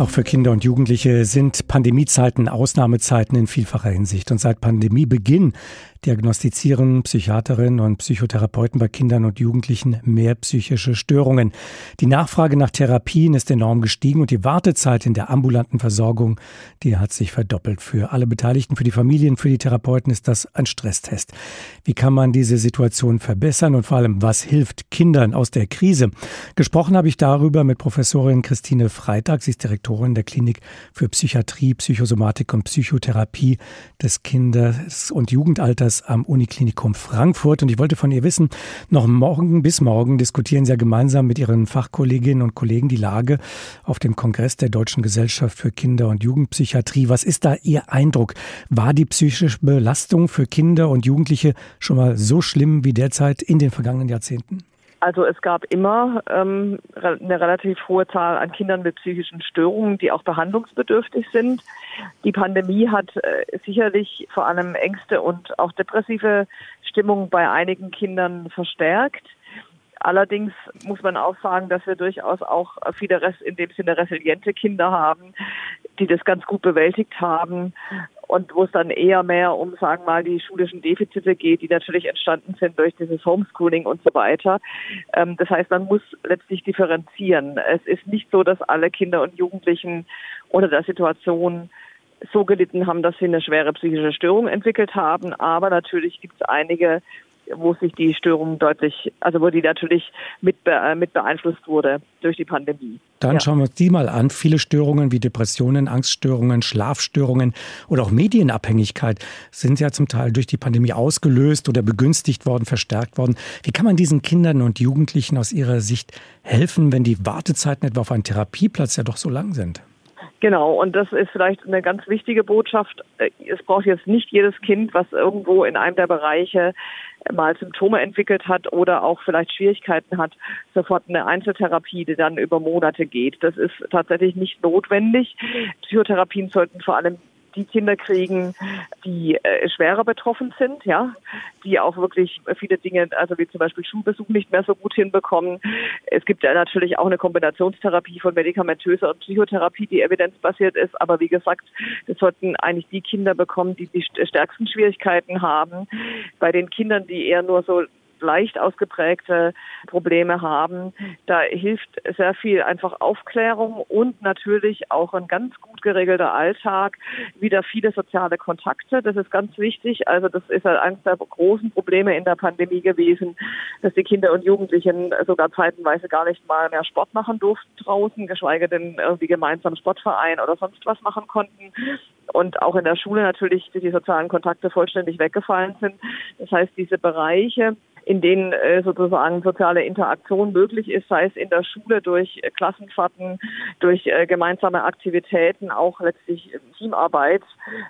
Auch für Kinder und Jugendliche sind Pandemiezeiten Ausnahmezeiten in vielfacher Hinsicht. Und seit Pandemiebeginn diagnostizieren Psychiaterinnen und Psychotherapeuten bei Kindern und Jugendlichen mehr psychische Störungen. Die Nachfrage nach Therapien ist enorm gestiegen und die Wartezeit in der ambulanten Versorgung, die hat sich verdoppelt. Für alle Beteiligten, für die Familien, für die Therapeuten ist das ein Stresstest. Wie kann man diese Situation verbessern und vor allem, was hilft Kindern aus der Krise? Gesprochen habe ich darüber mit Professorin Christine Freitag. Sie ist Direktorin der Klinik für Psychiatrie, Psychosomatik und Psychotherapie des Kindes- und Jugendalters am Uniklinikum Frankfurt. Und ich wollte von ihr wissen, noch morgen bis morgen diskutieren Sie ja gemeinsam mit Ihren Fachkolleginnen und Kollegen die Lage auf dem Kongress der Deutschen Gesellschaft für Kinder- und Jugendpsychiatrie. Was ist da Ihr Eindruck? War die psychische Belastung für Kinder und Jugendliche schon mal so schlimm wie derzeit in den vergangenen Jahrzehnten? Also es gab immer ähm, eine relativ hohe Zahl an Kindern mit psychischen Störungen, die auch behandlungsbedürftig sind. Die Pandemie hat äh, sicherlich vor allem Ängste und auch depressive Stimmung bei einigen Kindern verstärkt. Allerdings muss man auch sagen, dass wir durchaus auch viele in dem Sinne resiliente Kinder haben, die das ganz gut bewältigt haben und wo es dann eher mehr um, sagen wir mal, die schulischen Defizite geht, die natürlich entstanden sind durch dieses Homeschooling und so weiter. Ähm, das heißt, man muss letztlich differenzieren. Es ist nicht so, dass alle Kinder und Jugendlichen unter der Situation so gelitten haben, dass sie eine schwere psychische Störung entwickelt haben. Aber natürlich gibt es einige, wo sich die Störung deutlich, also wo die natürlich mit, äh, mit beeinflusst wurde durch die Pandemie. Dann ja. schauen wir uns die mal an. Viele Störungen wie Depressionen, Angststörungen, Schlafstörungen oder auch Medienabhängigkeit sind ja zum Teil durch die Pandemie ausgelöst oder begünstigt worden, verstärkt worden. Wie kann man diesen Kindern und Jugendlichen aus Ihrer Sicht helfen, wenn die Wartezeiten etwa auf einen Therapieplatz ja doch so lang sind? Genau, und das ist vielleicht eine ganz wichtige Botschaft. Es braucht jetzt nicht jedes Kind, was irgendwo in einem der Bereiche mal Symptome entwickelt hat oder auch vielleicht Schwierigkeiten hat, sofort eine Einzeltherapie, die dann über Monate geht. Das ist tatsächlich nicht notwendig. Psychotherapien sollten vor allem die Kinder kriegen, die äh, schwerer betroffen sind, ja, die auch wirklich viele Dinge, also wie zum Beispiel Schulbesuch nicht mehr so gut hinbekommen. Es gibt ja natürlich auch eine Kombinationstherapie von medikamentöser und Psychotherapie, die evidenzbasiert ist, aber wie gesagt, das sollten eigentlich die Kinder bekommen, die die stärksten Schwierigkeiten haben. Bei den Kindern, die eher nur so leicht ausgeprägte Probleme haben. Da hilft sehr viel einfach Aufklärung und natürlich auch ein ganz gut geregelter Alltag, wieder viele soziale Kontakte. Das ist ganz wichtig. Also das ist halt eines der großen Probleme in der Pandemie gewesen, dass die Kinder und Jugendlichen sogar zeitenweise gar nicht mal mehr Sport machen durften draußen, geschweige denn irgendwie gemeinsam Sportverein oder sonst was machen konnten und auch in der Schule natürlich die sozialen Kontakte vollständig weggefallen sind. Das heißt, diese Bereiche, in denen äh, sozusagen soziale Interaktion möglich ist, sei es in der Schule durch äh, Klassenfahrten, durch äh, gemeinsame Aktivitäten, auch letztlich Teamarbeit,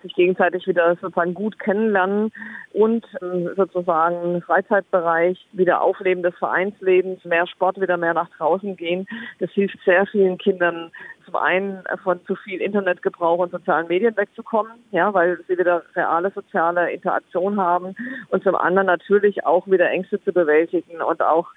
sich gegenseitig wieder sozusagen gut kennenlernen und ähm, sozusagen Freizeitbereich, wieder Aufleben des Vereinslebens, mehr Sport, wieder mehr nach draußen gehen. Das hilft sehr vielen Kindern, zum einen von zu viel Internetgebrauch und sozialen Medien wegzukommen, ja, weil sie wieder reale soziale Interaktion haben und zum anderen natürlich auch wieder Ängste zu bewältigen und auch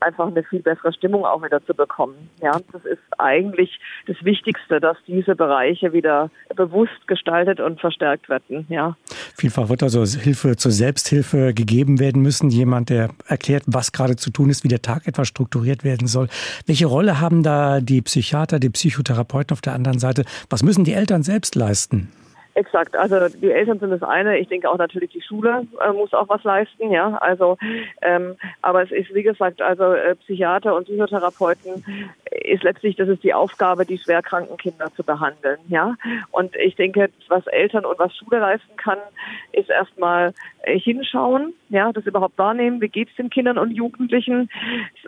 einfach eine viel bessere Stimmung auch wieder zu bekommen. Ja, das ist eigentlich das Wichtigste, dass diese Bereiche wieder bewusst gestaltet und verstärkt werden. Ja. Vielfach wird also Hilfe zur Selbsthilfe gegeben werden müssen. Jemand, der erklärt, was gerade zu tun ist, wie der Tag etwas strukturiert werden soll. Welche Rolle haben da die Psychiater, die Psychotherapeuten Therapeuten auf der anderen Seite. Was müssen die Eltern selbst leisten? Exakt. Also die Eltern sind das eine. Ich denke auch natürlich die Schule äh, muss auch was leisten, ja. Also, ähm, aber es ist wie gesagt, also äh, Psychiater und Psychotherapeuten ist letztlich, das ist die Aufgabe, die schwerkranken Kinder zu behandeln, ja. Und ich denke, was Eltern und was Schule leisten kann, ist erstmal äh, hinschauen, ja, das überhaupt wahrnehmen, wie geht es den Kindern und Jugendlichen,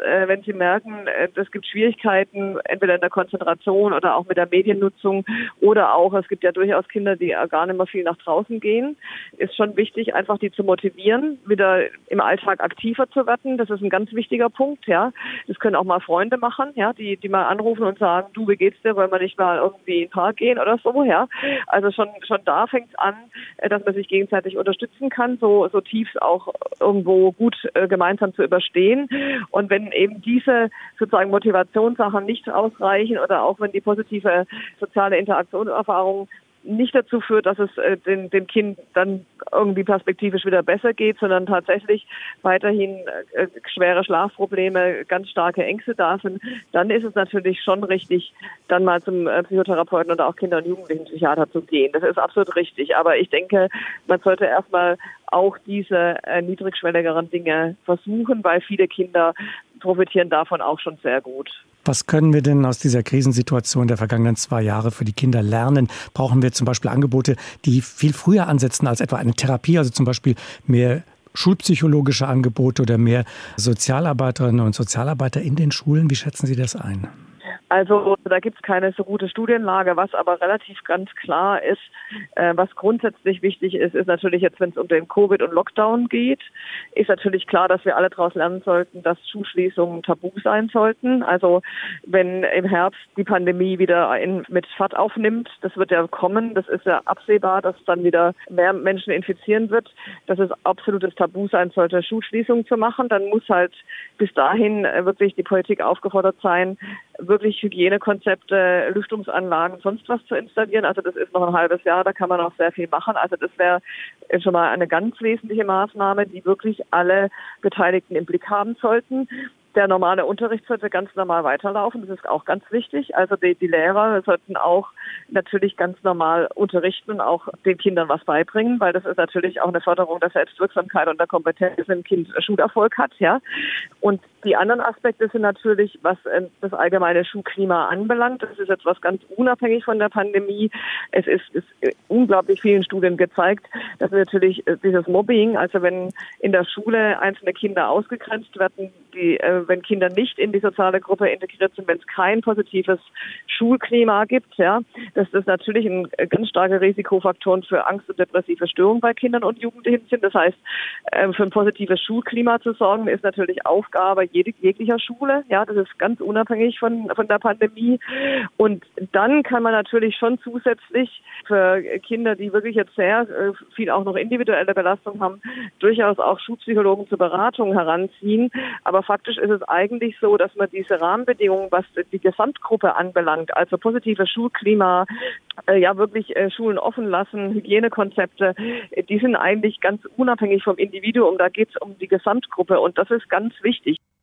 äh, wenn sie merken, äh, es gibt Schwierigkeiten, entweder in der Konzentration oder auch mit der Mediennutzung oder auch, es gibt ja durchaus Kinder, die gar nicht mehr viel nach draußen gehen. Ist schon wichtig, einfach die zu motivieren, wieder im Alltag aktiver zu werden. Das ist ein ganz wichtiger Punkt, ja. Das können auch mal Freunde machen, ja, die, die mal anrufen und sagen, du, wie geht's dir, wollen wir nicht mal irgendwie in den Park gehen oder so, ja. Also schon, schon da fängt es an, äh, dass man sich gegenseitig unterstützen kann, so, so Tiefs auch irgendwo gut äh, gemeinsam zu überstehen. Und wenn eben diese sozusagen Motivationssachen nicht ausreichen oder auch wenn die positive soziale Interaktionserfahrung nicht dazu führt, dass es äh, dem, dem Kind dann irgendwie perspektivisch wieder besser geht, sondern tatsächlich weiterhin äh, schwere Schlafprobleme, ganz starke Ängste da sind, dann ist es natürlich schon richtig, dann mal zum äh, Psychotherapeuten oder auch Kinder- und Jugendlichenpsychiater zu gehen. Das ist absolut richtig. Aber ich denke, man sollte erstmal auch diese äh, niedrigschwelligeren Dinge versuchen, weil viele Kinder profitieren davon auch schon sehr gut. Was können wir denn aus dieser Krisensituation der vergangenen zwei Jahre für die Kinder lernen? Brauchen wir zum Beispiel Angebote, die viel früher ansetzen als etwa eine Therapie, also zum Beispiel mehr schulpsychologische Angebote oder mehr Sozialarbeiterinnen und Sozialarbeiter in den Schulen? Wie schätzen Sie das ein? Also da gibt es keine so gute Studienlage. Was aber relativ ganz klar ist, äh, was grundsätzlich wichtig ist, ist natürlich jetzt, wenn es um den Covid und Lockdown geht, ist natürlich klar, dass wir alle daraus lernen sollten, dass Schulschließungen tabu sein sollten. Also wenn im Herbst die Pandemie wieder in, mit Fahrt aufnimmt, das wird ja kommen, das ist ja absehbar, dass dann wieder mehr Menschen infizieren wird, dass es absolutes Tabu sein sollte, Schulschließungen zu machen. Dann muss halt bis dahin äh, wirklich die Politik aufgefordert sein, wirklich Hygienekonzepte, Lüftungsanlagen, sonst was zu installieren. Also das ist noch ein halbes Jahr, da kann man auch sehr viel machen. Also das wäre schon mal eine ganz wesentliche Maßnahme, die wirklich alle Beteiligten im Blick haben sollten. Der normale Unterricht sollte ganz normal weiterlaufen. Das ist auch ganz wichtig. Also die, die Lehrer sollten auch natürlich ganz normal unterrichten und auch den Kindern was beibringen, weil das ist natürlich auch eine Förderung der Selbstwirksamkeit und der Kompetenz, wenn ein Kind Schulerfolg hat, ja. Und die anderen Aspekte sind natürlich, was äh, das allgemeine Schulklima anbelangt. Das ist jetzt was ganz unabhängig von der Pandemie. Es ist, ist unglaublich vielen Studien gezeigt, dass natürlich äh, dieses Mobbing, also wenn in der Schule einzelne Kinder ausgegrenzt werden, die, äh, wenn Kinder nicht in die soziale Gruppe integriert sind, wenn es kein positives Schulklima gibt, ja, dass das natürlich ein ganz starker Risikofaktor für Angst und depressive Störungen bei Kindern und Jugendlichen sind. Das heißt, für ein positives Schulklima zu sorgen, ist natürlich Aufgabe jeglicher Schule. Ja, das ist ganz unabhängig von, von der Pandemie. Und dann kann man natürlich schon zusätzlich für Kinder, die wirklich jetzt sehr äh, viel auch noch individuelle Belastung haben, durchaus auch Schulpsychologen zur Beratung heranziehen. Aber faktisch ist es eigentlich so, dass man diese Rahmenbedingungen, was die Gesamtgruppe anbelangt, also positives Schulklima, äh, ja wirklich äh, Schulen offen lassen, Hygienekonzepte, die sind eigentlich ganz unabhängig vom Individuum. Da geht es um die Gesamtgruppe und das ist ganz wichtig.